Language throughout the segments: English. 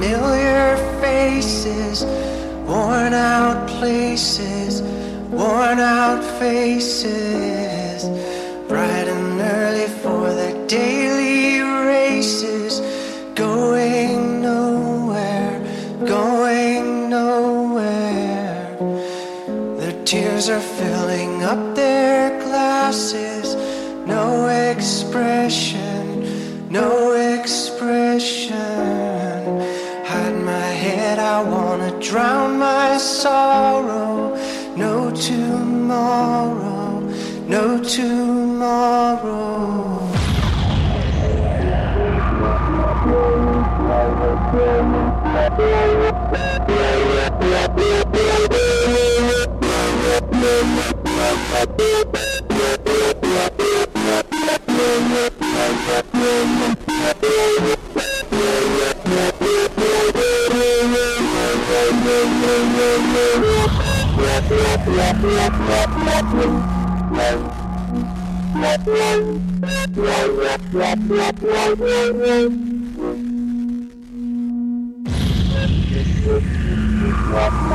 familiar faces, worn out places, worn out faces, bright and early for their daily races, going nowhere, going nowhere. Their tears are filling up their glasses, drown my sorrow. No tomorrow, no tomorrow. What?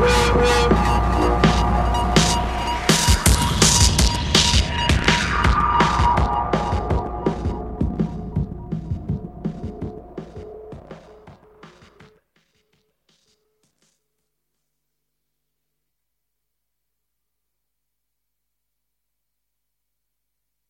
Peace.